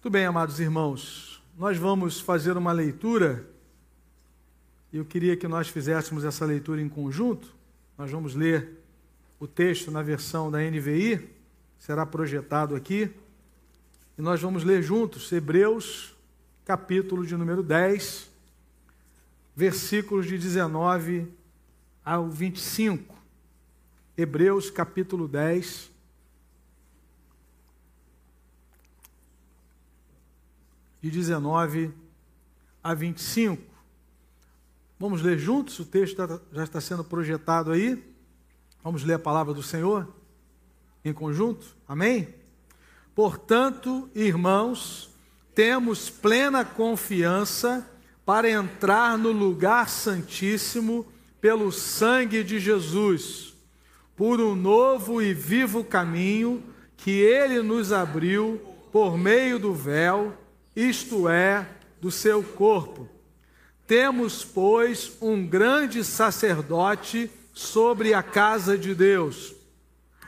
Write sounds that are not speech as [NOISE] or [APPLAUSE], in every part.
Muito bem, amados irmãos, nós vamos fazer uma leitura. Eu queria que nós fizéssemos essa leitura em conjunto. Nós vamos ler o texto na versão da NVI, será projetado aqui. E nós vamos ler juntos Hebreus, capítulo de número 10, versículos de 19 ao 25. Hebreus, capítulo 10, de 19 a 25. Vamos ler juntos? O texto já está sendo projetado aí. Vamos ler a palavra do Senhor em conjunto? Amém? Portanto, irmãos, temos plena confiança para entrar no lugar santíssimo pelo sangue de Jesus, por um novo e vivo caminho que ele nos abriu por meio do véu isto é, do seu corpo. Temos, pois, um grande sacerdote sobre a casa de Deus.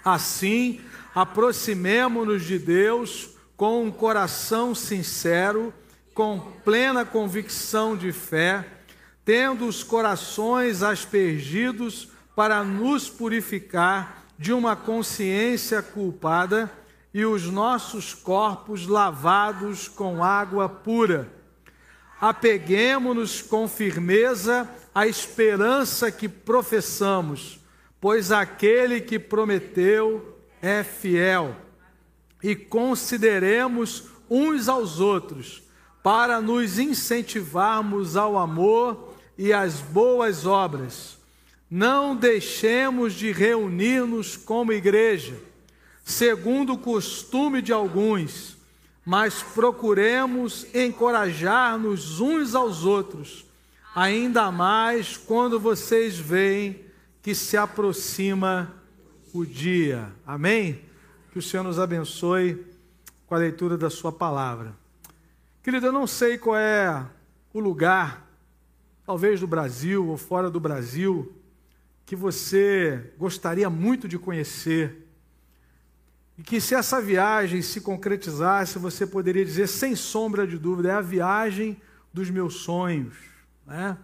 Assim, aproximemo-nos de Deus com um coração sincero, com plena convicção de fé, tendo os corações aspergidos para nos purificar de uma consciência culpada e os nossos corpos lavados com água pura. Apeguemo-nos com firmeza à esperança que professamos, pois aquele que prometeu é fiel. E consideremos uns aos outros, para nos incentivarmos ao amor e às boas obras. Não deixemos de reunir-nos como igreja segundo o costume de alguns, mas procuremos encorajar-nos uns aos outros, ainda mais quando vocês veem que se aproxima o dia. Amém? Que o Senhor nos abençoe com a leitura da Sua palavra. Querido, eu não sei qual é o lugar, talvez do Brasil ou fora do Brasil, que você gostaria muito de conhecer e que se essa viagem se concretizasse, você poderia dizer, sem sombra de dúvida, é a viagem dos meus sonhos. Né?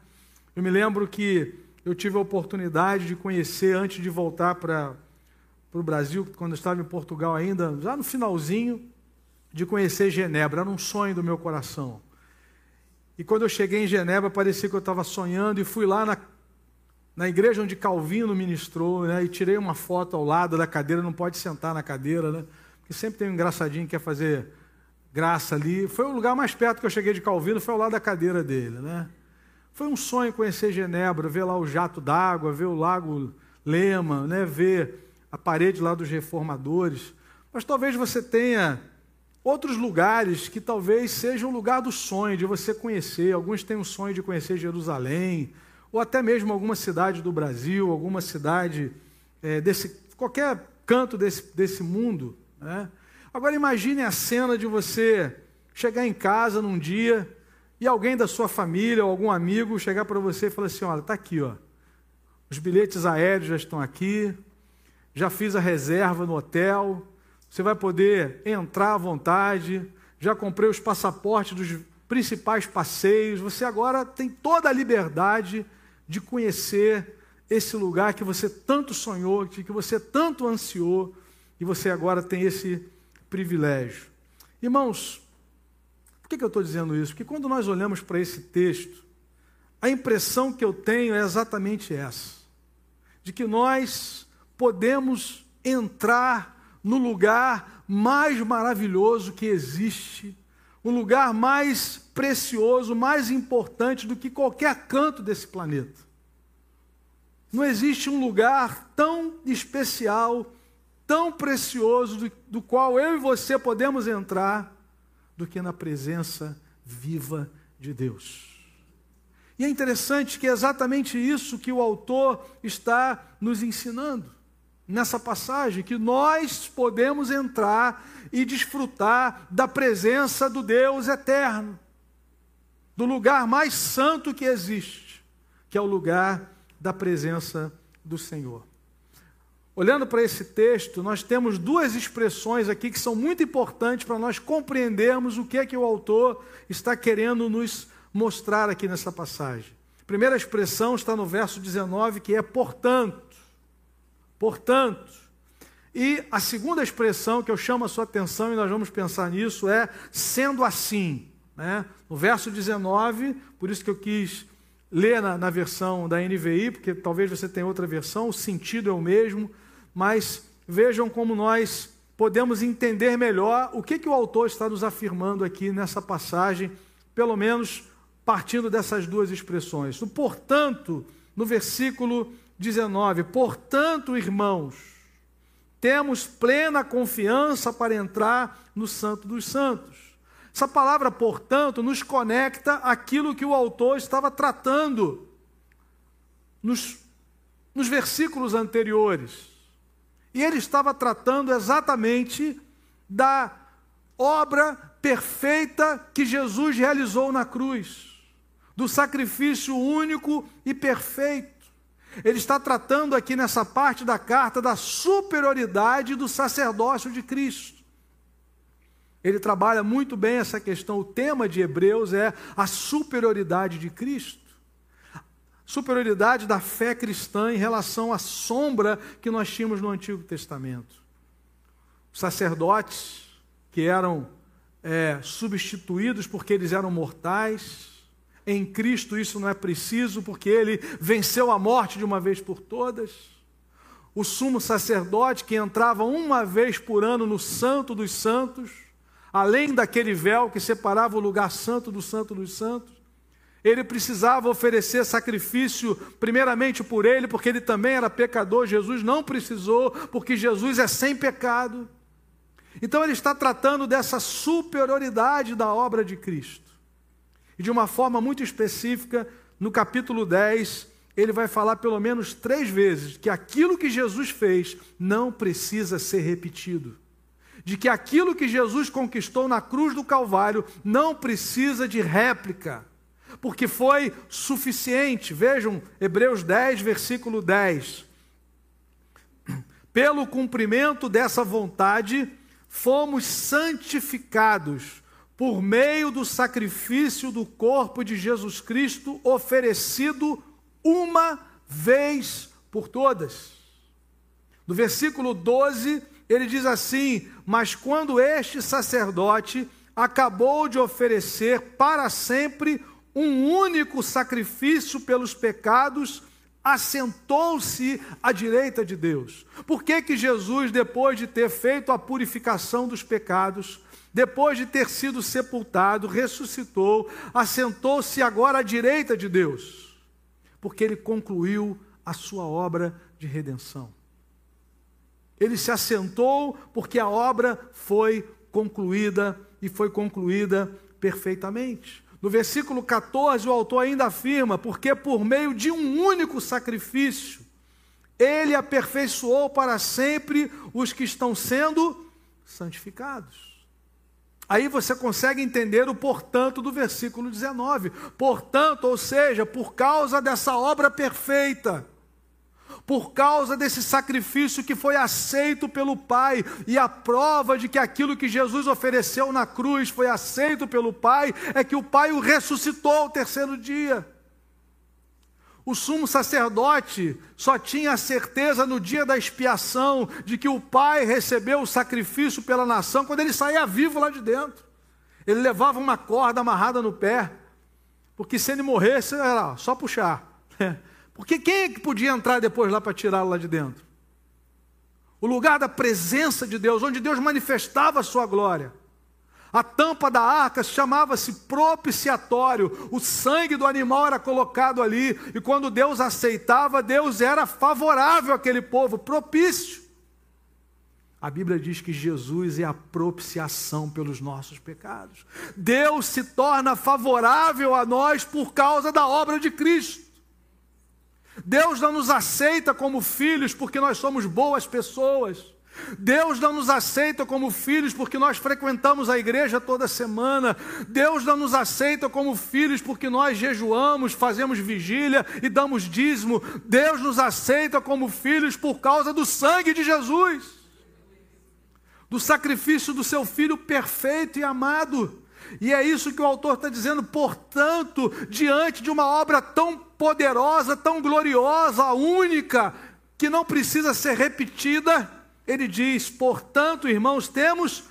Eu me lembro que eu tive a oportunidade de conhecer, antes de voltar para o Brasil, quando eu estava em Portugal ainda, já no finalzinho, de conhecer Genebra. Era um sonho do meu coração. E quando eu cheguei em Genebra, parecia que eu estava sonhando, e fui lá na na igreja onde Calvino ministrou, né, e tirei uma foto ao lado da cadeira, não pode sentar na cadeira, né, porque sempre tem um engraçadinho que quer fazer graça ali. Foi o lugar mais perto que eu cheguei de Calvino, foi ao lado da cadeira dele. Né. Foi um sonho conhecer Genebra, ver lá o jato d'água, ver o lago Lema, né, ver a parede lá dos reformadores. Mas talvez você tenha outros lugares que talvez sejam o lugar do sonho de você conhecer. Alguns têm o sonho de conhecer Jerusalém, ou até mesmo alguma cidade do Brasil, alguma cidade é, desse qualquer canto desse, desse mundo. Né? Agora imagine a cena de você chegar em casa num dia e alguém da sua família ou algum amigo chegar para você e falar assim: olha, está aqui, ó, os bilhetes aéreos já estão aqui, já fiz a reserva no hotel, você vai poder entrar à vontade, já comprei os passaportes dos principais passeios, você agora tem toda a liberdade de conhecer esse lugar que você tanto sonhou, que você tanto ansiou, e você agora tem esse privilégio. Irmãos, por que, eu estou dizendo isso? Porque quando nós olhamos para esse texto, a impressão que eu tenho é exatamente essa: de que nós podemos entrar no lugar mais maravilhoso que existe, o lugar mais precioso, mais importante do que qualquer canto desse planeta. Não existe um lugar tão especial, tão precioso, do, do qual eu e você podemos entrar, do que na presença viva de Deus. E é interessante que é exatamente isso que o autor está nos ensinando nessa passagem, que nós podemos entrar e desfrutar da presença do Deus eterno do lugar mais santo que existe, que é o lugar da presença do Senhor. olhando para esse texto, nós temos duas expressões aqui que são muito importantes para nós compreendermos o que é que o autor está querendo nos mostrar aqui nessa passagem. A primeira expressão está no verso 19, que é portanto. Portanto. E a segunda expressão que eu chamo a sua atenção, e nós vamos pensar nisso, é sendo assim. Né? No verso 19, por isso que eu quis ler na, na versão da NVI, porque talvez você tenha outra versão, o sentido é o mesmo mas vejam como nós podemos entender melhor o que, que o autor está nos afirmando aqui nessa passagem, pelo menos partindo dessas duas expressões. No portanto, no versículo 19: Portanto, irmãos, temos plena confiança para entrar no Santo dos Santos. Essa palavra, portanto, nos conecta aquilo que o autor estava tratando nos, nos versículos anteriores. E ele estava tratando exatamente da obra perfeita que Jesus realizou na cruz, do sacrifício único e perfeito. Ele está tratando aqui nessa parte da carta da superioridade do sacerdócio de Cristo. Ele trabalha muito bem essa questão. O tema de Hebreus é a superioridade de Cristo superioridade da fé cristã em relação à sombra que nós tínhamos no Antigo Testamento. Os sacerdotes que eram é, substituídos porque eles eram mortais, em Cristo isso não é preciso, porque ele venceu a morte de uma vez por todas. O sumo sacerdote que entrava uma vez por ano no Santo dos Santos, além daquele véu que separava o lugar santo do Santo dos Santos, ele precisava oferecer sacrifício, primeiramente por ele, porque ele também era pecador. Jesus não precisou, porque Jesus é sem pecado. Então, ele está tratando dessa superioridade da obra de Cristo. E de uma forma muito específica, no capítulo 10, ele vai falar pelo menos três vezes que aquilo que Jesus fez não precisa ser repetido. De que aquilo que Jesus conquistou na cruz do Calvário não precisa de réplica porque foi suficiente. Vejam, Hebreus 10, versículo 10. Pelo cumprimento dessa vontade, fomos santificados por meio do sacrifício do corpo de Jesus Cristo oferecido uma vez por todas. No versículo 12, ele diz assim: Mas quando este sacerdote acabou de oferecer para sempre um único sacrifício pelos pecados, assentou-se à direita de Deus. Por que que Jesus, depois de ter feito a purificação dos pecados, depois de ter sido sepultado, ressuscitou, assentou-se agora à direita de Deus? Porque ele concluiu a sua obra de redenção. Ele se assentou porque a obra foi concluída e foi concluída perfeitamente. No versículo 14, o autor ainda afirma: porque por meio de um único sacrifício, ele aperfeiçoou para sempre os que estão sendo santificados. Aí você consegue entender o portanto do versículo 19. Portanto, ou seja, por causa dessa obra perfeita, por causa desse sacrifício que foi aceito pelo Pai, e a prova de que aquilo que Jesus ofereceu na cruz foi aceito pelo Pai, é que o Pai o ressuscitou ao terceiro dia. O sumo sacerdote só tinha a certeza no dia da expiação de que o Pai recebeu o sacrifício pela nação quando ele saía vivo lá de dentro. Ele levava uma corda amarrada no pé, porque se ele morresse era só puxar. [LAUGHS] Porque quem é que podia entrar depois lá para tirá-lo lá de dentro? O lugar da presença de Deus, onde Deus manifestava a sua glória. A tampa da arca chamava-se propiciatório. O sangue do animal era colocado ali. E quando Deus aceitava, Deus era favorável àquele povo, propício. A Bíblia diz que Jesus é a propiciação pelos nossos pecados. Deus se torna favorável a nós por causa da obra de Cristo. Deus não nos aceita como filhos porque nós somos boas pessoas. Deus não nos aceita como filhos porque nós frequentamos a igreja toda semana. Deus não nos aceita como filhos porque nós jejuamos, fazemos vigília e damos dízimo. Deus nos aceita como filhos por causa do sangue de Jesus, do sacrifício do seu filho perfeito e amado. E é isso que o autor está dizendo. Portanto, diante de uma obra tão poderosa, tão gloriosa, única, que não precisa ser repetida, ele diz: portanto, irmãos, temos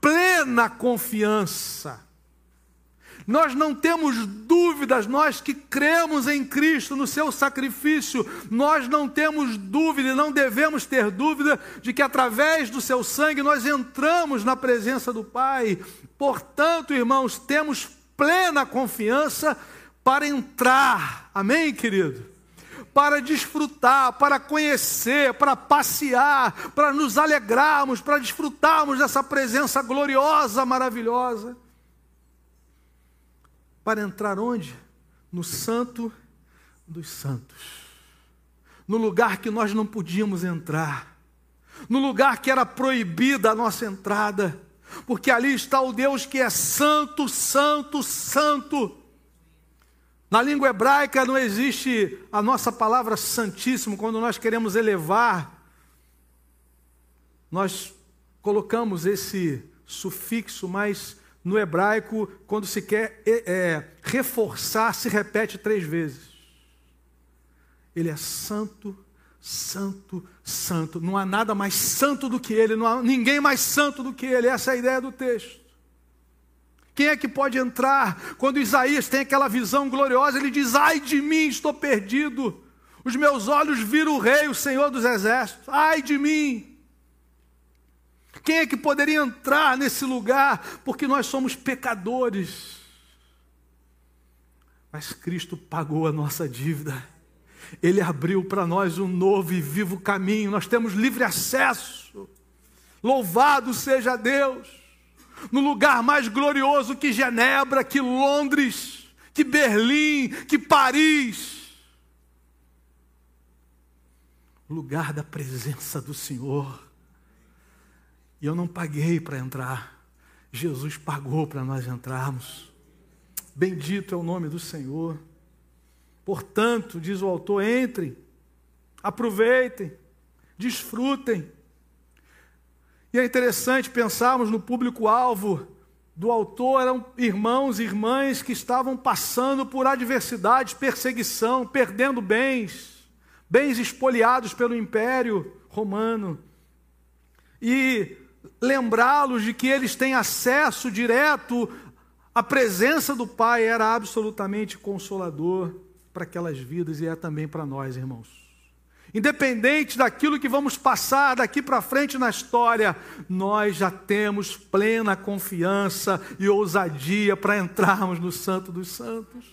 plena confiança. Nós não temos dúvidas, nós que cremos em Cristo, no seu sacrifício, nós não temos dúvida e não devemos ter dúvida de que através do seu sangue nós entramos na presença do Pai. Portanto, irmãos, temos plena confiança para entrar. Amém, querido? Para desfrutar, para conhecer, para passear, para nos alegrarmos, para desfrutarmos dessa presença gloriosa, maravilhosa. Para entrar onde? No Santo dos Santos. No lugar que nós não podíamos entrar. No lugar que era proibida a nossa entrada. Porque ali está o Deus que é santo, santo, santo na língua hebraica não existe a nossa palavra santíssimo, quando nós queremos elevar, nós colocamos esse sufixo, mas no hebraico, quando se quer é, é, reforçar, se repete três vezes. Ele é santo, santo, santo. Não há nada mais santo do que ele, não há ninguém mais santo do que ele. Essa é a ideia do texto. Quem é que pode entrar? Quando Isaías tem aquela visão gloriosa, ele diz: Ai de mim, estou perdido. Os meus olhos viram o Rei, o Senhor dos Exércitos. Ai de mim. Quem é que poderia entrar nesse lugar? Porque nós somos pecadores. Mas Cristo pagou a nossa dívida. Ele abriu para nós um novo e vivo caminho. Nós temos livre acesso. Louvado seja Deus no lugar mais glorioso que Genebra, que Londres, que Berlim, que Paris. Lugar da presença do Senhor. E eu não paguei para entrar. Jesus pagou para nós entrarmos. Bendito é o nome do Senhor. Portanto, diz o autor, entrem, aproveitem, desfrutem e é interessante pensarmos no público-alvo do autor eram irmãos e irmãs que estavam passando por adversidades, perseguição, perdendo bens, bens espoliados pelo Império Romano. E lembrá-los de que eles têm acesso direto à presença do Pai era absolutamente consolador para aquelas vidas e é também para nós, irmãos. Independente daquilo que vamos passar daqui para frente na história, nós já temos plena confiança e ousadia para entrarmos no Santo dos Santos.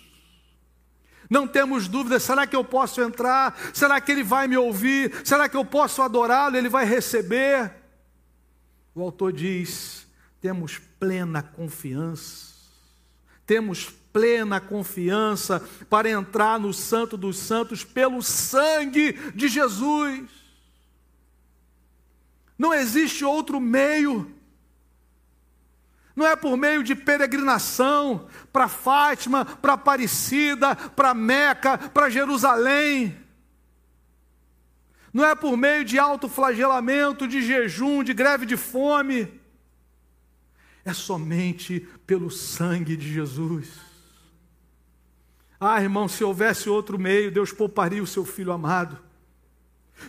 Não temos dúvida: será que eu posso entrar? Será que ele vai me ouvir? Será que eu posso adorá-lo? Ele vai receber? O autor diz: temos plena confiança, temos plena confiança para entrar no Santo dos Santos pelo sangue de Jesus. Não existe outro meio. Não é por meio de peregrinação para Fátima, para Aparecida, para Meca, para Jerusalém. Não é por meio de autoflagelamento, de jejum, de greve de fome. É somente pelo sangue de Jesus. Ah, irmão, se houvesse outro meio, Deus pouparia o seu filho amado.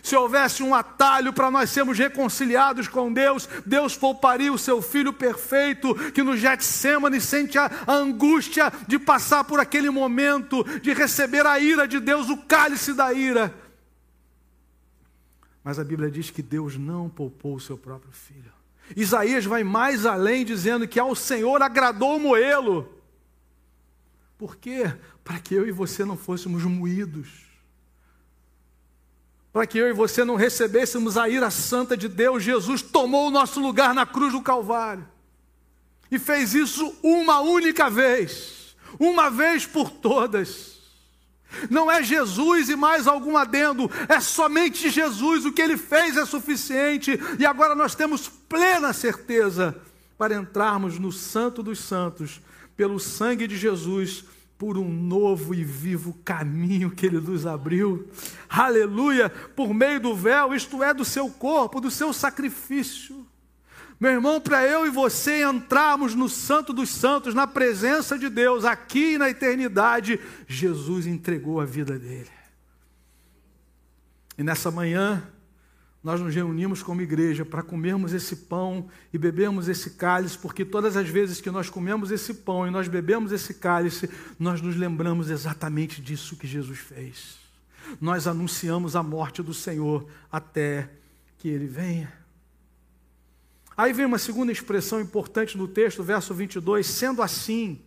Se houvesse um atalho para nós sermos reconciliados com Deus, Deus pouparia o seu filho perfeito que no Getsemane sente a angústia de passar por aquele momento, de receber a ira de Deus, o cálice da ira. Mas a Bíblia diz que Deus não poupou o seu próprio filho. Isaías vai mais além, dizendo que ao Senhor agradou moê-lo. Por quê? Para que eu e você não fôssemos moídos. Para que eu e você não recebêssemos a ira santa de Deus, Jesus tomou o nosso lugar na cruz do Calvário. E fez isso uma única vez, uma vez por todas. Não é Jesus e mais algum adendo, é somente Jesus. O que ele fez é suficiente e agora nós temos plena certeza para entrarmos no Santo dos Santos, pelo sangue de Jesus, por um novo e vivo caminho que ele nos abriu. Aleluia! Por meio do véu, isto é, do seu corpo, do seu sacrifício. Meu irmão, para eu e você entrarmos no Santo dos Santos, na presença de Deus, aqui na eternidade, Jesus entregou a vida dele. E nessa manhã, nós nos reunimos como igreja para comermos esse pão e bebermos esse cálice, porque todas as vezes que nós comemos esse pão e nós bebemos esse cálice, nós nos lembramos exatamente disso que Jesus fez. Nós anunciamos a morte do Senhor até que ele venha. Aí vem uma segunda expressão importante no texto, verso 22, sendo assim.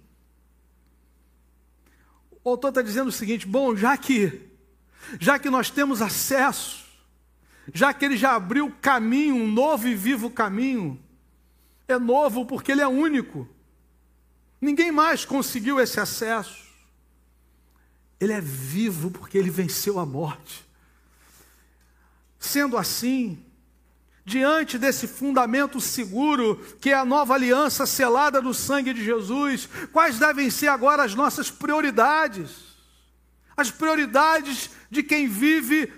O autor está dizendo o seguinte: bom, já que, já que nós temos acesso, já que ele já abriu caminho, um novo e vivo caminho, é novo porque ele é único, ninguém mais conseguiu esse acesso. Ele é vivo porque ele venceu a morte. Sendo assim, diante desse fundamento seguro, que é a nova aliança selada no sangue de Jesus, quais devem ser agora as nossas prioridades? As prioridades de quem vive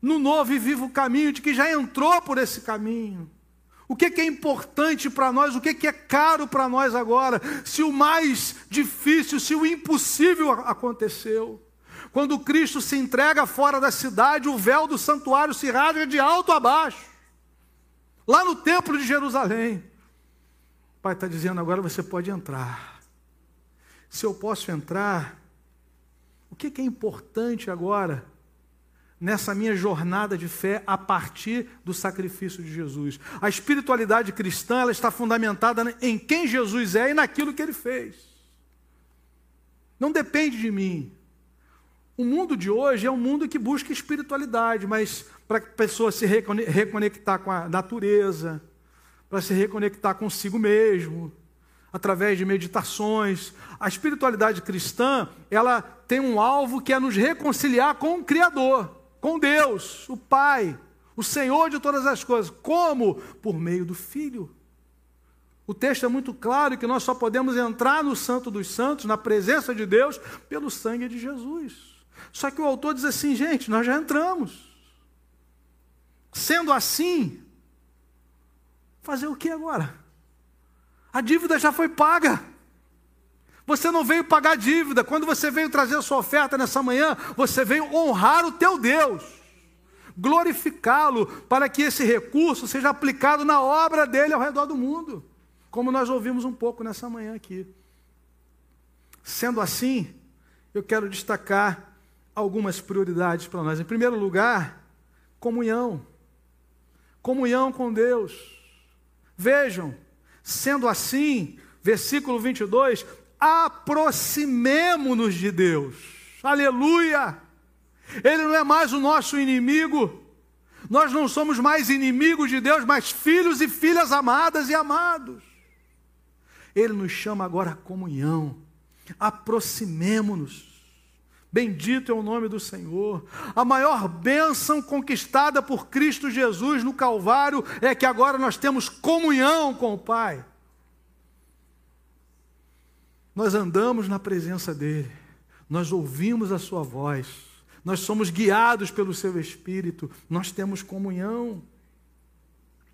no novo e vivo caminho, de que já entrou por esse caminho. O que, é importante para nós, o que, é caro para nós agora, se o mais difícil, se o impossível aconteceu. Quando Cristo se entrega fora da cidade, o véu do santuário se rasga de alto a baixo lá no templo de Jerusalém. O pai está dizendo: agora você pode entrar. Se eu posso entrar, o que, é importante agora nessa minha jornada de fé a partir do sacrifício de Jesus? A espiritualidade cristã ela está fundamentada em quem Jesus é e naquilo que ele fez. Não depende de mim. O mundo de hoje é um mundo que busca espiritualidade, mas para a pessoa se reconectar com a natureza, para se reconectar consigo mesmo, através de meditações. A espiritualidade cristã, ela tem um alvo que é nos reconciliar com o Criador, com Deus, o Pai, o Senhor de todas as coisas. Como? Por meio do Filho. O texto é muito claro que nós só podemos entrar no Santo dos Santos, na presença de Deus, pelo sangue de Jesus. Só que o autor diz assim, gente, nós já entramos. Sendo assim, fazer o que agora? A dívida já foi paga. Você não veio pagar dívida. Quando você veio trazer a sua oferta nessa manhã, você veio honrar o teu Deus, glorificá-lo, para que esse recurso seja aplicado na obra dele ao redor do mundo, como nós ouvimos um pouco nessa manhã aqui. Sendo assim, eu quero destacar algumas prioridades para nós. Em primeiro lugar, comunhão comunhão com Deus. Vejam, sendo assim, versículo 22, aproximemo-nos de Deus. Aleluia! Ele não é mais o nosso inimigo. Nós não somos mais inimigos de Deus, mas filhos e filhas amadas e amados. Ele nos chama agora à comunhão. Aproximemo-nos. Bendito é o nome do Senhor. A maior bênção conquistada por Cristo Jesus no Calvário é que agora nós temos comunhão com o Pai. Nós andamos na presença dEle, nós ouvimos a Sua voz, nós somos guiados pelo Seu Espírito, nós temos comunhão.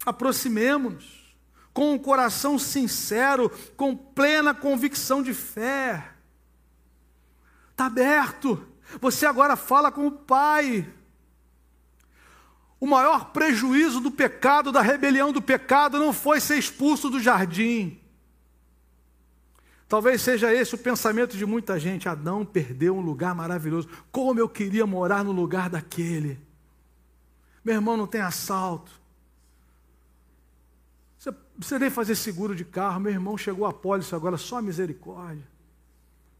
Aproximemos-nos com um coração sincero, com plena convicção de fé Está aberto. Você agora fala com o Pai. O maior prejuízo do pecado, da rebelião do pecado, não foi ser expulso do jardim. Talvez seja esse o pensamento de muita gente. Adão perdeu um lugar maravilhoso. Como eu queria morar no lugar daquele. Meu irmão não tem assalto. Você precisa nem fazer seguro de carro. Meu irmão chegou a pólice agora, só misericórdia.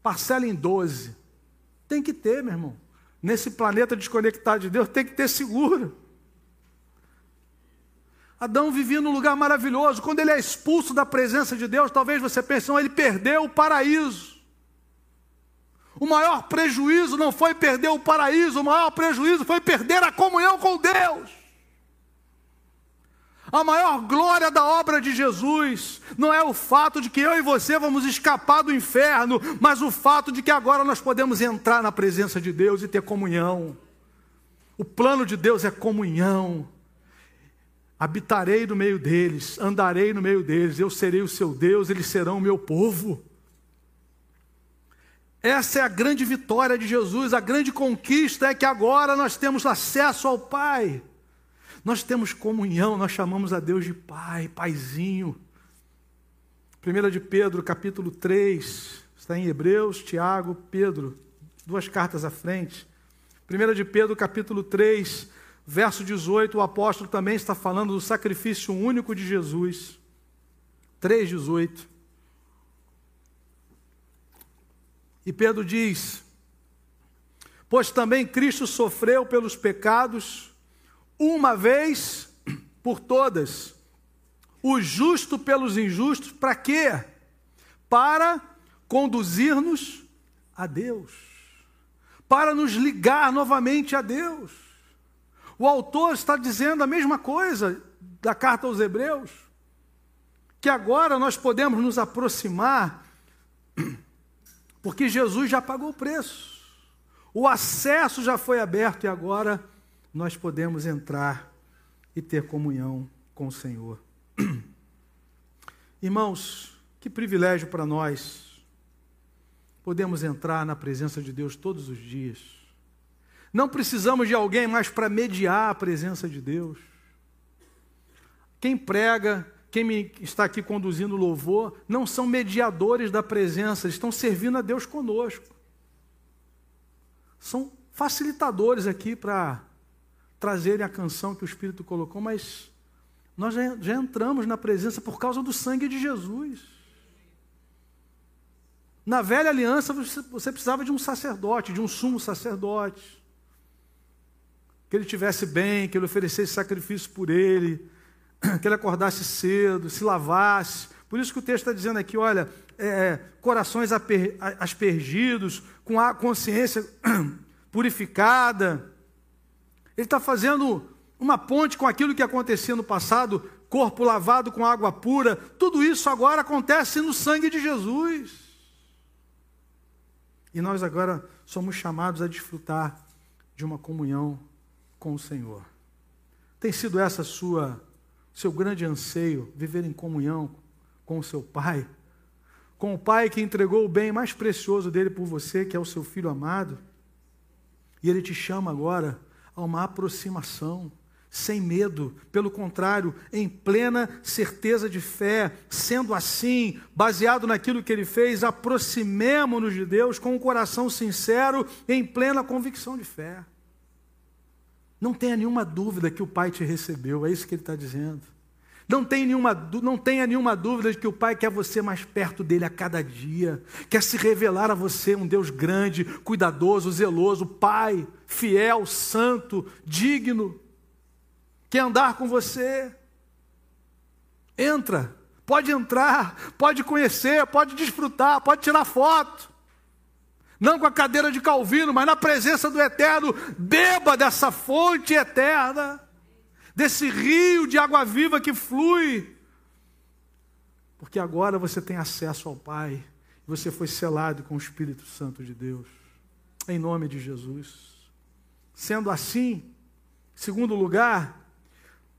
Parcela em 12. Tem que ter, meu irmão. Nesse planeta desconectado de Deus, tem que ter seguro. Adão vivia num lugar maravilhoso. Quando ele é expulso da presença de Deus, talvez você pense, ele perdeu o paraíso. O maior prejuízo não foi perder o paraíso, o maior prejuízo foi perder a comunhão com Deus. A maior glória da obra de Jesus não é o fato de que eu e você vamos escapar do inferno, mas o fato de que agora nós podemos entrar na presença de Deus e ter comunhão. O plano de Deus é comunhão. Habitarei no meio deles, andarei no meio deles, eu serei o seu Deus, eles serão o meu povo. Essa é a grande vitória de Jesus, a grande conquista é que agora nós temos acesso ao Pai. Nós temos comunhão, nós chamamos a Deus de Pai, Paizinho. 1 de Pedro, capítulo 3, está em Hebreus, Tiago, Pedro, duas cartas à frente. 1 de Pedro, capítulo 3, verso 18, o apóstolo também está falando do sacrifício único de Jesus. 3,18. E Pedro diz: Pois também Cristo sofreu pelos pecados uma vez por todas, o justo pelos injustos, para quê? Para conduzir-nos a Deus, para nos ligar novamente a Deus. O autor está dizendo a mesma coisa da carta aos Hebreus, que agora nós podemos nos aproximar, porque Jesus já pagou o preço, o acesso já foi aberto e agora nós podemos entrar e ter comunhão com o Senhor. [CLEARS THROAT] Irmãos, que privilégio para nós podemos entrar na presença de Deus todos os dias. Não precisamos de alguém mais para mediar a presença de Deus. Quem prega, quem está aqui conduzindo louvor, não são mediadores da presença, estão servindo a Deus conosco. São facilitadores aqui para trazerem a canção que o Espírito colocou, mas nós já, já entramos na presença por causa do sangue de Jesus. Na velha aliança, você, você precisava de um sacerdote, de um sumo sacerdote. Que ele tivesse bem, que ele oferecesse sacrifício por ele, [CLEARS THROAT] que ele acordasse cedo, se lavasse. Por isso que o texto está dizendo aqui: olha, é, é corações aspergidos, com a consciência [CLEARS THROAT] purificada. Ele está fazendo uma ponte com aquilo que acontecia no passado, corpo lavado com água pura. Tudo isso agora acontece no sangue de Jesus. E nós agora somos chamados a desfrutar de uma comunhão com o Senhor. Tem sido essa sua seu grande anseio, viver em comunhão com o seu Pai, com o Pai que entregou o bem mais precioso dele por você, que é o seu filho amado. E ele te chama agora a uma aproximação, sem medo, pelo contrário, em plena certeza de fé. Sendo assim, baseado naquilo que ele fez, aproximemo-nos de Deus com um coração sincero, em plena convicção de fé. Não tenha nenhuma dúvida que o Pai te recebeu, é isso que ele está dizendo. Não, nenhuma, não tenha nenhuma dúvida de que o Pai quer você mais perto dele a cada dia, quer se revelar a você um Deus grande, cuidadoso, zeloso, Pai, fiel, santo, digno, quer andar com você. Entra, pode entrar, pode conhecer, pode desfrutar, pode tirar foto. Não com a cadeira de Calvino, mas na presença do Eterno, beba dessa fonte eterna desse rio de água viva que flui. Porque agora você tem acesso ao Pai, você foi selado com o Espírito Santo de Deus, em nome de Jesus. Sendo assim, segundo lugar,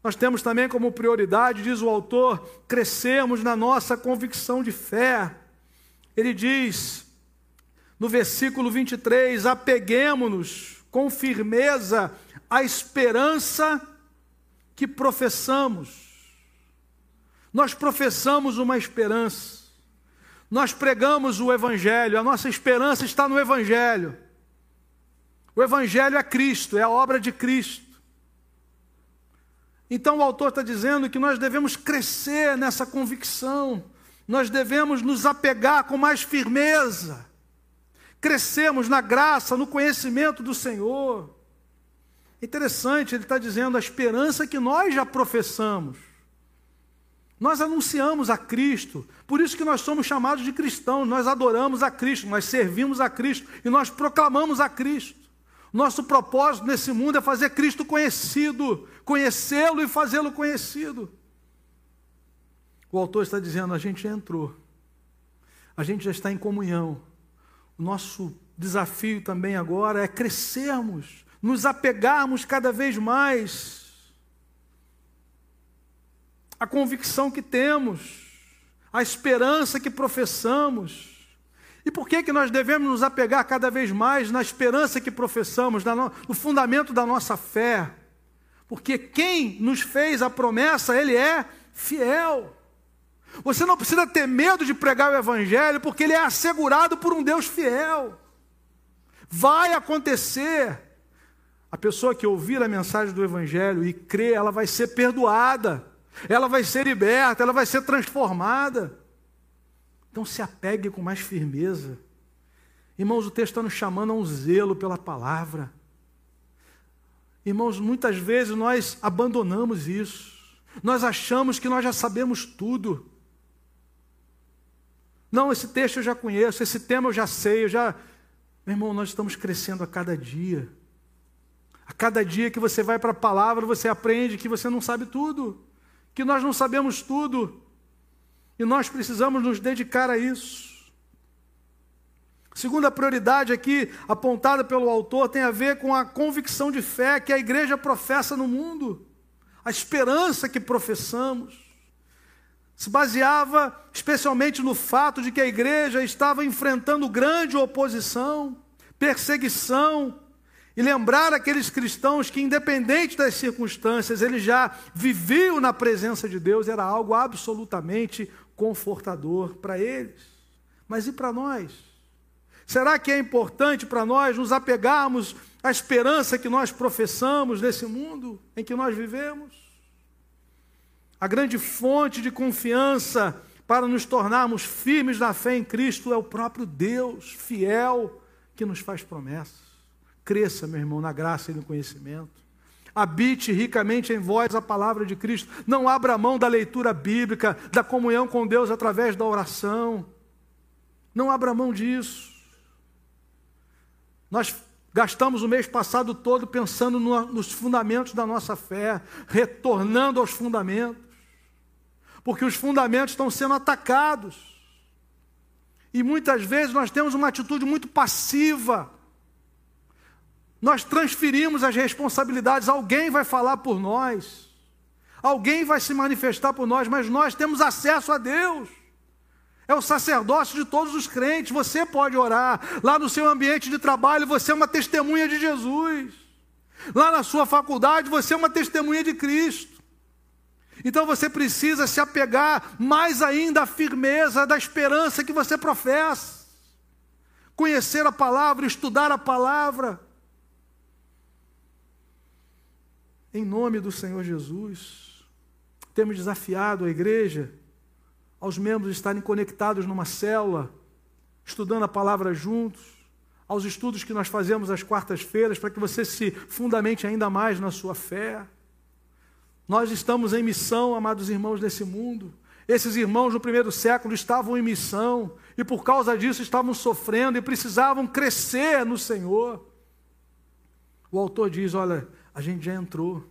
nós temos também como prioridade, diz o autor, crescermos na nossa convicção de fé. Ele diz, no versículo 23, apeguemos-nos com firmeza à esperança que professamos. Nós professamos uma esperança. Nós pregamos o Evangelho, a nossa esperança está no Evangelho. O Evangelho é Cristo, é a obra de Cristo. Então o autor está dizendo que nós devemos crescer nessa convicção, nós devemos nos apegar com mais firmeza, crescemos na graça, no conhecimento do Senhor. Interessante, ele está dizendo a esperança que nós já professamos. Nós anunciamos a Cristo, por isso que nós somos chamados de cristãos, nós adoramos a Cristo, nós servimos a Cristo e nós proclamamos a Cristo. Nosso propósito nesse mundo é fazer Cristo conhecido, conhecê-lo e fazê-lo conhecido. O autor está dizendo: a gente já entrou, a gente já está em comunhão. O nosso desafio também agora é crescermos, nos apegarmos cada vez mais à convicção que temos, à esperança que professamos. E por que, que nós devemos nos apegar cada vez mais na esperança que professamos, no fundamento da nossa fé? Porque quem nos fez a promessa, ele é fiel. Você não precisa ter medo de pregar o Evangelho, porque ele é assegurado por um Deus fiel. Vai acontecer. A pessoa que ouvir a mensagem do Evangelho e crer, ela vai ser perdoada, ela vai ser liberta, ela vai ser transformada. Então se apegue com mais firmeza. Irmãos, o texto está nos chamando a um zelo pela palavra. Irmãos, muitas vezes nós abandonamos isso. Nós achamos que nós já sabemos tudo. Não, esse texto eu já conheço, esse tema eu já sei, eu já. Meu irmão, nós estamos crescendo a cada dia. A cada dia que você vai para a palavra, você aprende que você não sabe tudo, que nós não sabemos tudo. E nós precisamos nos dedicar a isso. Segunda prioridade aqui, apontada pelo autor, tem a ver com a convicção de fé que a igreja professa no mundo, a esperança que professamos se baseava especialmente no fato de que a igreja estava enfrentando grande oposição, perseguição, e lembrar aqueles cristãos que, independente das circunstâncias, eles já viviam na presença de Deus, era algo absolutamente confortador para eles. Mas e para nós? Será que é importante para nós nos apegarmos à esperança que nós professamos nesse mundo em que nós vivemos? A grande fonte de confiança para nos tornarmos firmes na fé em Cristo é o próprio Deus fiel que nos faz promessas. Cresça, meu irmão, na graça e no conhecimento. Habite ricamente em vós a palavra de Cristo. Não abra mão da leitura bíblica, da comunhão com Deus através da oração. Não abra mão disso. Nós gastamos o mês passado todo pensando no, nos fundamentos da nossa fé, retornando aos fundamentos porque os fundamentos estão sendo atacados. E muitas vezes nós temos uma atitude muito passiva. Nós transferimos as responsabilidades, alguém vai falar por nós, alguém vai se manifestar por nós, mas nós temos acesso a Deus. É o sacerdócio de todos os crentes. Você pode orar. Lá no seu ambiente de trabalho, você é uma testemunha de Jesus. Lá na sua faculdade, você é uma testemunha de Cristo. Então você precisa se apegar mais ainda à firmeza da esperança que você professa. Conhecer a palavra, estudar a palavra. Em nome do Senhor Jesus, temos desafiado a igreja, aos membros estarem conectados numa célula, estudando a palavra juntos, aos estudos que nós fazemos às quartas-feiras, para que você se fundamente ainda mais na sua fé. Nós estamos em missão, amados irmãos, nesse mundo. Esses irmãos no primeiro século estavam em missão e por causa disso estavam sofrendo e precisavam crescer no Senhor. O autor diz: Olha, a gente já entrou,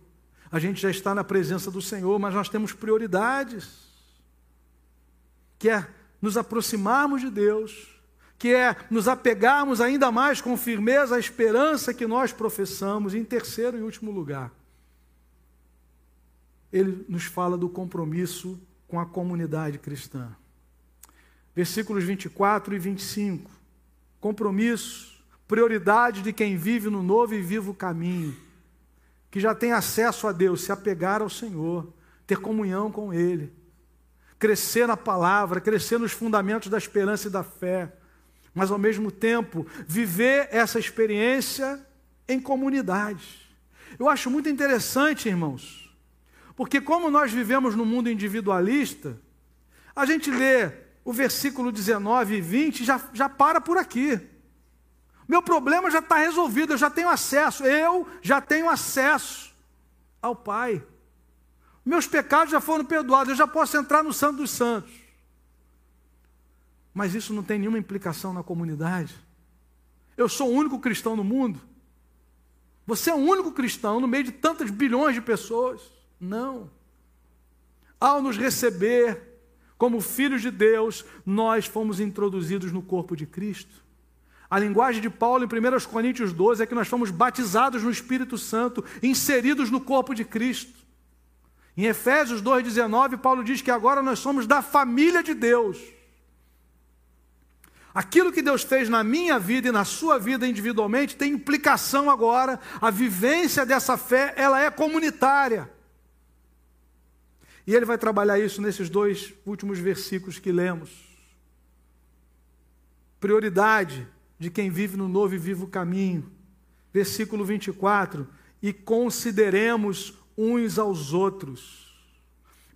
a gente já está na presença do Senhor, mas nós temos prioridades, que é nos aproximarmos de Deus, que é nos apegarmos ainda mais com firmeza à esperança que nós professamos, em terceiro e último lugar ele nos fala do compromisso com a comunidade cristã. Versículos 24 e 25. Compromisso, prioridade de quem vive no novo e vivo caminho, que já tem acesso a Deus, se apegar ao Senhor, ter comunhão com Ele, crescer na palavra, crescer nos fundamentos da esperança e da fé, mas ao mesmo tempo viver essa experiência em comunidade. Eu acho muito interessante, irmãos, porque, como nós vivemos no mundo individualista, a gente lê o versículo 19 e 20 e já, já para por aqui. Meu problema já está resolvido, eu já tenho acesso, eu já tenho acesso ao Pai. Meus pecados já foram perdoados, eu já posso entrar no Santo dos Santos. Mas isso não tem nenhuma implicação na comunidade. Eu sou o único cristão no mundo. Você é o único cristão no meio de tantas bilhões de pessoas. Não. Ao nos receber como filhos de Deus, nós fomos introduzidos no corpo de Cristo. A linguagem de Paulo em 1 Coríntios 12 é que nós fomos batizados no Espírito Santo, inseridos no corpo de Cristo. Em Efésios 2,19, Paulo diz que agora nós somos da família de Deus. Aquilo que Deus fez na minha vida e na sua vida individualmente tem implicação agora. A vivência dessa fé, ela é comunitária. E ele vai trabalhar isso nesses dois últimos versículos que lemos. Prioridade de quem vive no novo e vivo caminho. Versículo 24: E consideremos uns aos outros,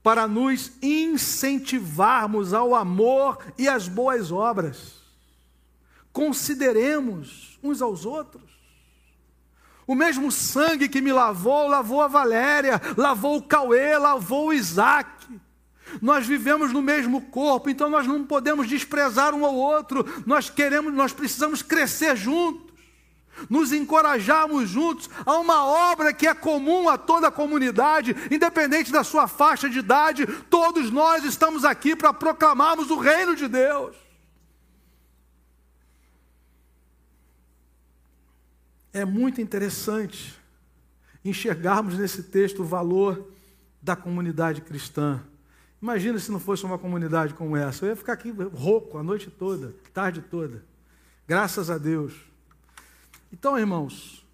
para nos incentivarmos ao amor e às boas obras consideremos uns aos outros. O mesmo sangue que me lavou, lavou a Valéria, lavou o Cauê, lavou o Isaac. Nós vivemos no mesmo corpo, então nós não podemos desprezar um ao outro. Nós queremos, nós precisamos crescer juntos, nos encorajarmos juntos a uma obra que é comum a toda a comunidade, independente da sua faixa de idade. Todos nós estamos aqui para proclamarmos o reino de Deus. É muito interessante enxergarmos nesse texto o valor da comunidade cristã. Imagina se não fosse uma comunidade como essa. Eu ia ficar aqui rouco a noite toda, tarde toda. Graças a Deus. Então, irmãos,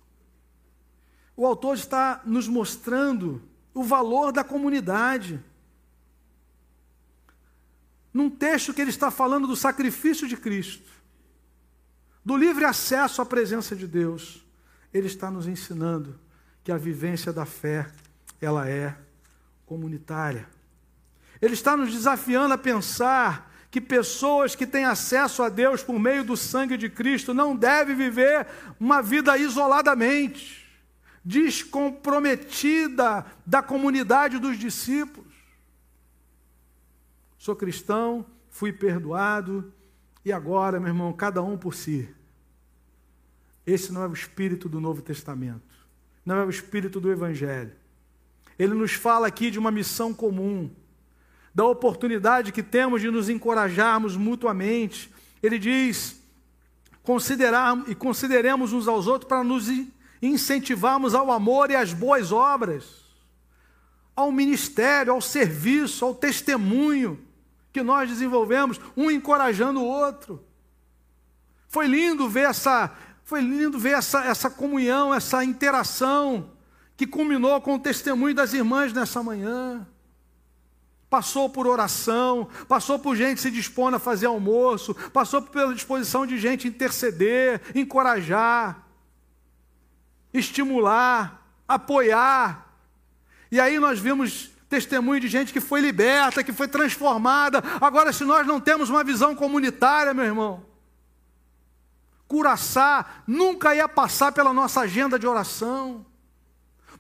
o autor está nos mostrando o valor da comunidade. Num texto que ele está falando do sacrifício de Cristo, do livre acesso à presença de Deus ele está nos ensinando que a vivência da fé, ela é comunitária. Ele está nos desafiando a pensar que pessoas que têm acesso a Deus por meio do sangue de Cristo não devem viver uma vida isoladamente, descomprometida da comunidade dos discípulos. Sou cristão, fui perdoado, e agora, meu irmão, cada um por si. Esse não é o espírito do Novo Testamento, não é o espírito do Evangelho. Ele nos fala aqui de uma missão comum, da oportunidade que temos de nos encorajarmos mutuamente. Ele diz: considerar e consideremos uns aos outros para nos incentivarmos ao amor e às boas obras, ao ministério, ao serviço, ao testemunho que nós desenvolvemos, um encorajando o outro. Foi lindo ver essa, foi lindo ver essa, essa comunhão, essa interação que culminou com o testemunho das irmãs nessa manhã. Passou por oração, passou por gente se dispondo a fazer almoço, passou pela disposição de gente interceder, encorajar, estimular, apoiar. E aí nós vimos testemunho de gente que foi liberta, que foi transformada. Agora, se nós não temos uma visão comunitária, meu irmão, Curaçá nunca ia passar pela nossa agenda de oração,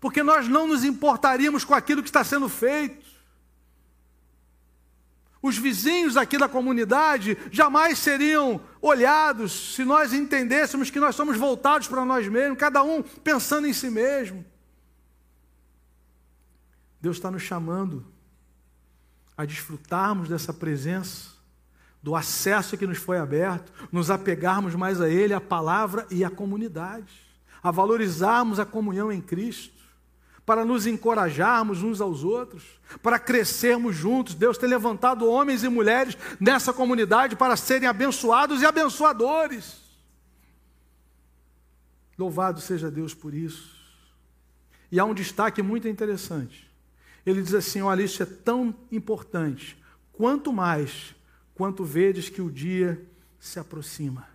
porque nós não nos importaríamos com aquilo que está sendo feito. Os vizinhos aqui da comunidade jamais seriam olhados se nós entendêssemos que nós somos voltados para nós mesmos, cada um pensando em si mesmo. Deus está nos chamando a desfrutarmos dessa presença do acesso que nos foi aberto, nos apegarmos mais a Ele, a palavra e a comunidade, a valorizarmos a comunhão em Cristo, para nos encorajarmos uns aos outros, para crescermos juntos. Deus tem levantado homens e mulheres nessa comunidade para serem abençoados e abençoadores. Louvado seja Deus por isso. E há um destaque muito interessante. Ele diz assim: olha, isso é tão importante, quanto mais quanto vedes que o dia se aproxima.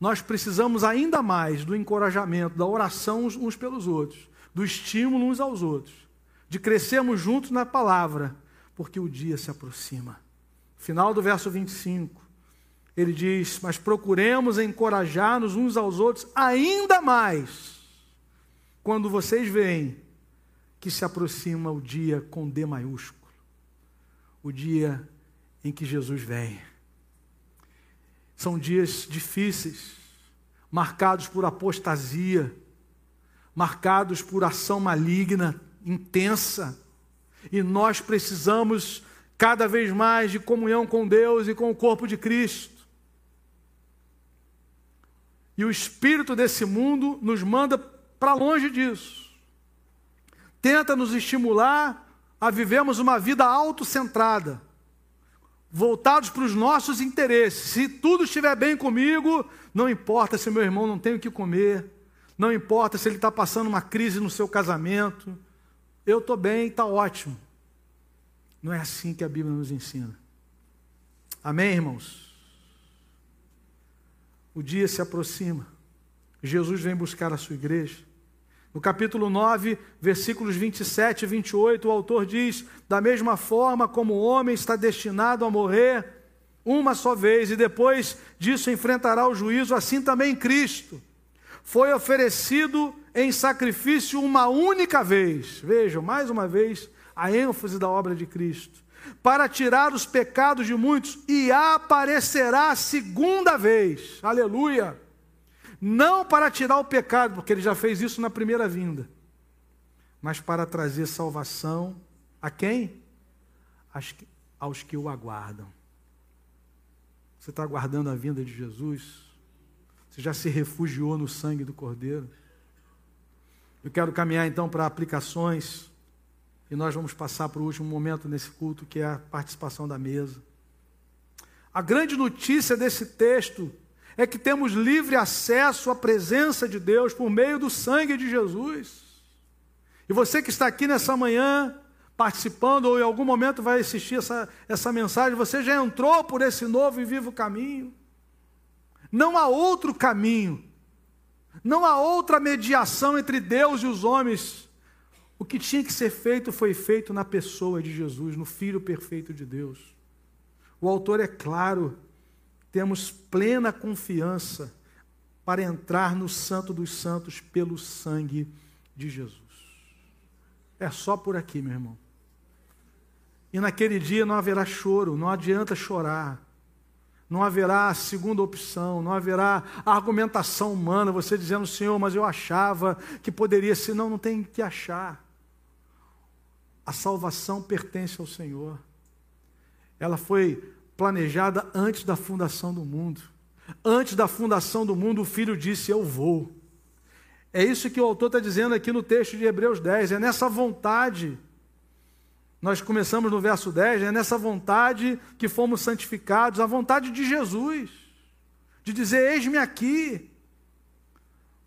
Nós precisamos ainda mais do encorajamento, da oração uns pelos outros, do estímulo uns aos outros, de crescermos juntos na palavra, porque o dia se aproxima. Final do verso 25, ele diz: Mas procuremos encorajar-nos uns aos outros ainda mais, quando vocês veem que se aproxima o dia com D maiúsculo, o dia em que Jesus vem. São dias difíceis, marcados por apostasia, marcados por ação maligna, intensa, e nós precisamos cada vez mais de comunhão com Deus e com o corpo de Cristo. E o espírito desse mundo nos manda para longe disso. Tenta nos estimular a vivermos uma vida autocentrada, voltados para os nossos interesses. Se tudo estiver bem comigo, não importa se meu irmão não tem o que comer, não importa se ele está passando uma crise no seu casamento, eu estou bem, está ótimo. Não é assim que a Bíblia nos ensina. Amém, irmãos? O dia se aproxima. Jesus vem buscar a sua igreja. No capítulo 9, versículos 27 e 28, o autor diz: Da mesma forma como o homem está destinado a morrer uma só vez e depois disso enfrentará o juízo, assim também Cristo foi oferecido em sacrifício uma única vez. Vejam, mais uma vez, a ênfase da obra de Cristo. Para tirar os pecados de muitos, e aparecerá segunda vez. Aleluia! Não para tirar o pecado, porque ele já fez isso na primeira vinda, mas para trazer salvação a quem? Aos que o aguardam. Você está aguardando a vinda de Jesus? Você já se refugiou no sangue do Cordeiro? Eu quero caminhar então para aplicações e nós vamos passar para o último momento nesse culto, que é a participação da mesa. A grande notícia desse texto é que temos livre acesso à presença de Deus por meio do sangue de Jesus. E você que está aqui nessa manhã, participando, ou em algum momento vai assistir essa, essa mensagem, você já entrou por esse novo e vivo caminho. Não há outro caminho, não há outra mediação entre Deus e os homens. O que tinha que ser feito foi feito na pessoa de Jesus, no Filho perfeito de Deus. O autor é claro temos plena confiança para entrar no Santo dos Santos pelo sangue de Jesus. É só por aqui, meu irmão. E naquele dia não haverá choro, não adianta chorar. Não haverá segunda opção, não haverá argumentação humana, você dizendo, Senhor, mas eu achava que poderia ser. Não, não tem que achar. A salvação pertence ao Senhor. Ela foi planejada antes da fundação do mundo. Antes da fundação do mundo, o filho disse: Eu vou. É isso que o autor está dizendo aqui no texto de Hebreus 10. É nessa vontade, nós começamos no verso 10, é nessa vontade que fomos santificados, a vontade de Jesus, de dizer: Eis-me aqui.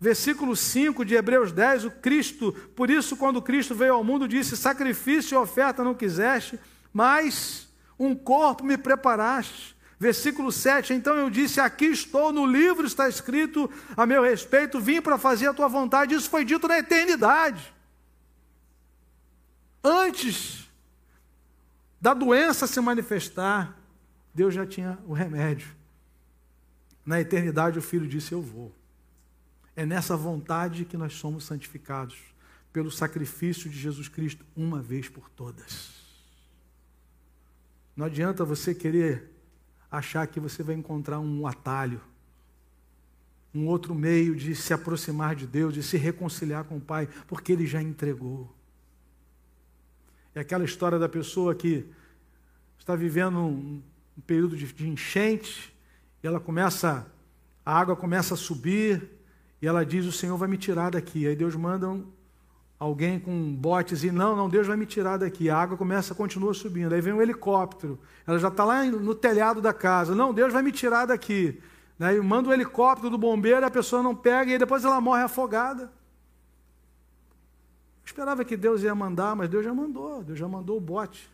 Versículo 5 de Hebreus 10, o Cristo, por isso, quando Cristo veio ao mundo, disse: Sacrifício e oferta não quiseste, mas um corpo me preparaste. Versículo 7, então eu disse: Aqui estou, no livro está escrito a meu respeito, vim para fazer a tua vontade. Isso foi dito na eternidade. Antes da doença se manifestar, Deus já tinha o remédio. Na eternidade, o Filho disse: Eu vou. É nessa vontade que nós somos santificados, pelo sacrifício de Jesus Cristo, uma vez por todas. Não adianta você querer achar que você vai encontrar um atalho, um outro meio de se aproximar de Deus, de se reconciliar com o Pai, porque Ele já entregou. É aquela história da pessoa que está vivendo um, período de, de enchente, e ela começa, a água começa a subir, e ela diz: O Senhor vai me tirar daqui. Aí Deus manda um, alguém com botes e não, não, Deus vai me tirar daqui. A água começa, continua subindo. Aí vem um helicóptero. Ela já está lá no telhado da casa. Não, Deus vai me tirar daqui. Né? E manda o helicóptero do bombeiro, a pessoa não pega e depois ela morre afogada. Esperava que Deus ia mandar, mas Deus já mandou. Deus já mandou o bote.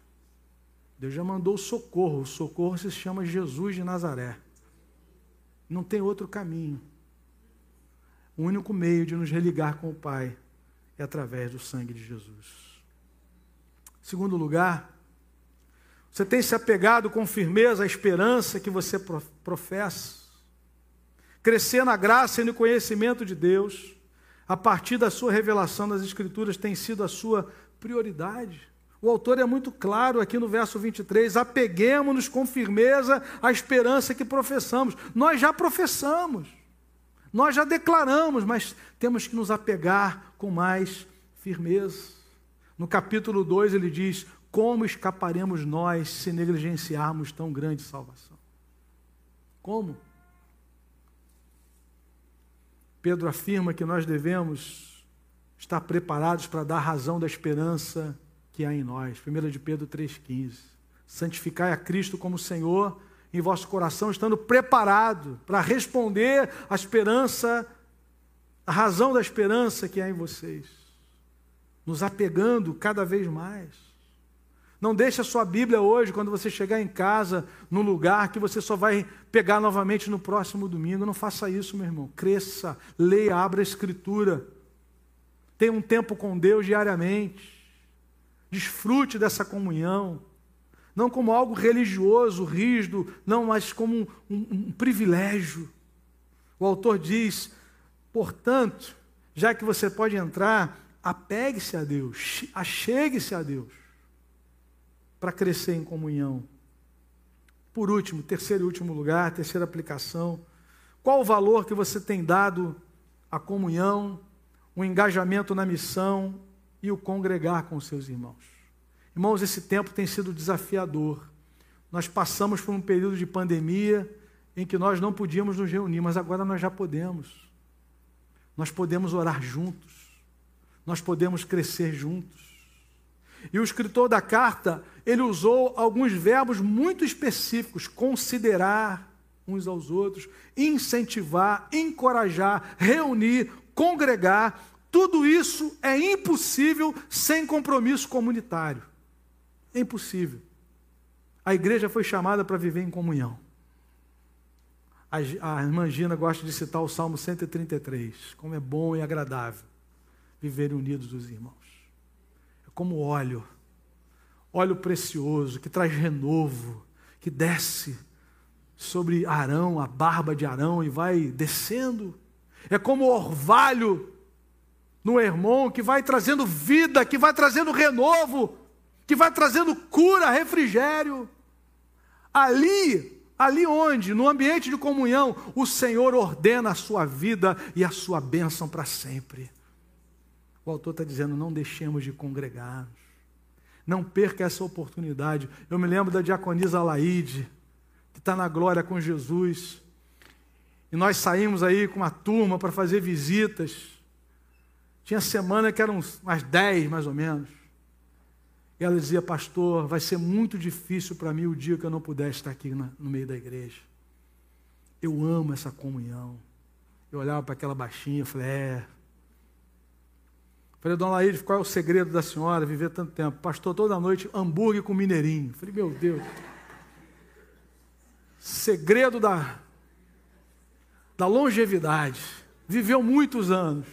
Deus já mandou o socorro. O socorro se chama Jesus de Nazaré. Não tem outro caminho. O único meio de nos religar com o Pai é através do sangue de Jesus. Segundo lugar, você tem se apegado com firmeza à esperança que você professa. Crescer na graça e no conhecimento de Deus, a partir da sua revelação das Escrituras, tem sido a sua prioridade. O autor é muito claro aqui no verso 23: apeguemos-nos com firmeza à esperança que professamos. Nós já professamos, nós já declaramos, mas temos que nos apegar com mais firmeza. No capítulo 2 ele diz: Como escaparemos nós se negligenciarmos tão grande salvação? Como? Pedro afirma que nós devemos estar preparados para dar razão da esperança que há em nós. 1 de Pedro 3,15. Santificai a Cristo como Senhor em vosso coração, estando preparado para responder à esperança, a razão da esperança que há em vocês. Nos apegando cada vez mais. Não deixe a sua Bíblia hoje, quando você chegar em casa, no lugar que você só vai pegar novamente no próximo domingo. Não faça isso, meu irmão. Cresça, leia, abra a Escritura. Tenha um tempo com Deus diariamente. Desfrute dessa comunhão. Não como algo religioso, rígido, não, mas como um, um, um privilégio. O autor diz: portanto, já que você pode entrar, apegue-se a Deus, achegue-se a Deus para crescer em comunhão. Por último, terceiro e último lugar, terceira aplicação. Qual o valor que você tem dado à comunhão, o engajamento na missão e o congregar com seus irmãos? Irmãos, esse tempo tem sido desafiador. Nós passamos por um período de pandemia em que nós não podíamos nos reunir, mas agora nós já podemos. Nós podemos orar juntos. Nós podemos crescer juntos. E o escritor da carta, ele usou alguns verbos muito específicos: considerar uns aos outros, incentivar, encorajar, reunir, congregar. Tudo isso é impossível sem compromisso comunitário. É impossível. A igreja foi chamada para viver em comunhão. A, irmã Gina gosta de citar o Salmo 133, como é bom e agradável viverem unidos os irmãos como óleo, óleo precioso que traz renovo, que desce sobre Arão, a barba de Arão e vai descendo. É como orvalho no Hermon que vai trazendo vida, que vai trazendo renovo, que vai trazendo cura, refrigério. Ali, ali onde, no ambiente de comunhão, o Senhor ordena a sua vida e a sua bênção para sempre. O autor está dizendo: não deixemos de congregar. Não perca essa oportunidade. Eu me lembro da diaconisa Laide, que está na glória com Jesus. E nós saímos aí com uma turma para fazer visitas. Tinha semana que eram umas dez, mais ou menos. E ela dizia, pastor, vai ser muito difícil para mim o dia que eu não puder estar aqui na, no meio da igreja. Eu amo essa comunhão. Eu olhava para aquela baixinha e falei, é, Falei, dona Laíde, qual é o segredo da senhora viver tanto tempo? Pastor, toda noite, hambúrguer com mineirinho. Falei, meu Deus. Segredo da, da longevidade. Viveu muitos anos.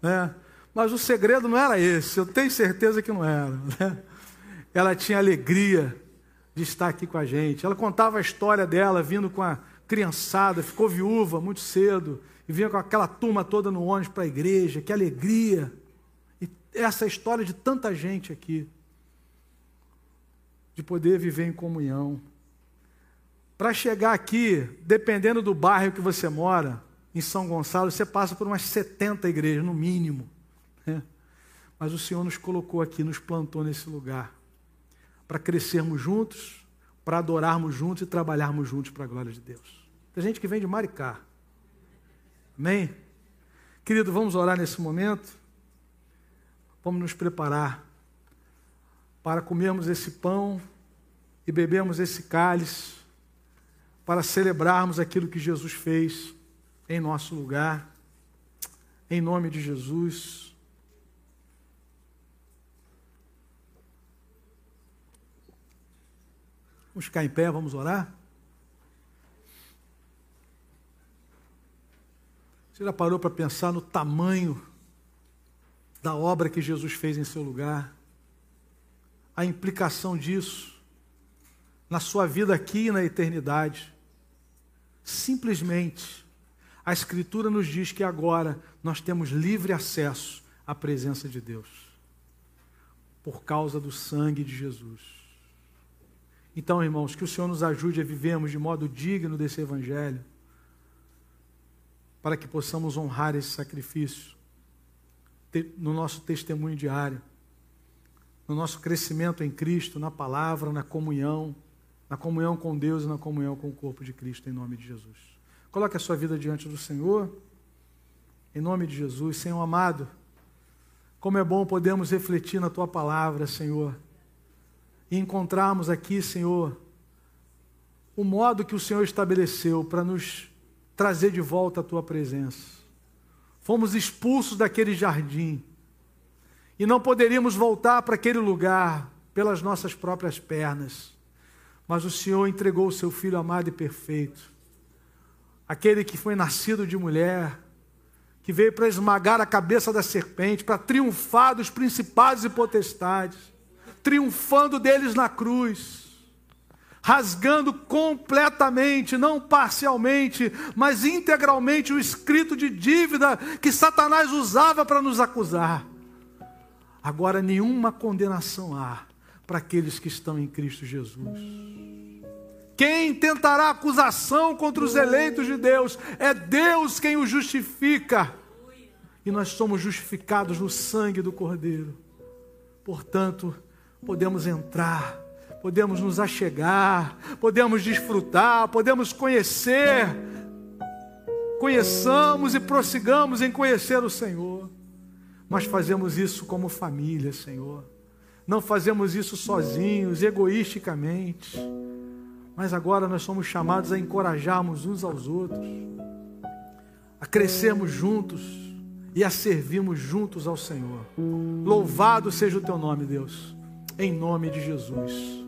Né? Mas o segredo não era esse, eu tenho certeza que não era. Né? Ela tinha alegria de estar aqui com a gente. Ela contava a história dela vindo com a criançada, ficou viúva muito cedo e vinha com aquela turma toda no ônibus para a igreja. Que alegria essa história de tanta gente aqui, de poder viver em comunhão. Para chegar aqui, dependendo do bairro que você mora, em São Gonçalo, você passa por umas 70 igrejas, no mínimo. Né? Mas o Senhor nos colocou aqui, nos plantou nesse lugar, para crescermos juntos, para adorarmos juntos e trabalharmos juntos para a glória de Deus. Tem gente que vem de Maricá. Amém? Querido, vamos orar nesse momento. Vamos nos preparar para comermos esse pão e bebermos esse cálice, para celebrarmos aquilo que Jesus fez em nosso lugar. Em nome de Jesus. Vamos ficar em pé, vamos orar? Você já parou para pensar no tamanho da obra que Jesus fez em seu lugar, a implicação disso na sua vida aqui e na eternidade. Simplesmente, a Escritura nos diz que agora nós temos livre acesso à presença de Deus. por causa do sangue de Jesus. Então, irmãos, que o Senhor nos ajude a vivermos de modo digno desse Evangelho, para que possamos honrar esse sacrifício no nosso testemunho diário, no nosso crescimento em Cristo, na palavra, na comunhão, na comunhão com Deus e na comunhão com o corpo de Cristo, em nome de Jesus. Coloque a sua vida diante do Senhor, em nome de Jesus. Senhor amado, como é bom podermos refletir na tua palavra, Senhor, e encontrarmos aqui, Senhor, o modo que o Senhor estabeleceu para nos trazer de volta a tua presença. Fomos expulsos daquele jardim. E não poderíamos voltar para aquele lugar pelas nossas próprias pernas. Mas o Senhor entregou o seu filho amado e perfeito, aquele que foi nascido de mulher, que veio para esmagar a cabeça da serpente, para triunfar dos principados e potestades, triunfando deles na cruz, rasgando completamente, não parcialmente, mas integralmente o escrito de dívida que Satanás usava para nos acusar. Agora nenhuma condenação há para aqueles que estão em Cristo Jesus. Quem tentará acusação contra os eleitos de Deus? É Deus quem o justifica. E nós somos justificados no sangue do Cordeiro. Portanto, podemos entrar, podemos nos achegar, podemos desfrutar, podemos conhecer. Conheçamos e prossigamos em conhecer o Senhor. Mas fazemos isso como família, Senhor. Não fazemos isso sozinhos, egoisticamente. Mas agora nós somos chamados a encorajarmos uns aos outros, a crescermos juntos e a servirmos juntos ao Senhor. Louvado seja o teu nome, Deus. Em nome de Jesus.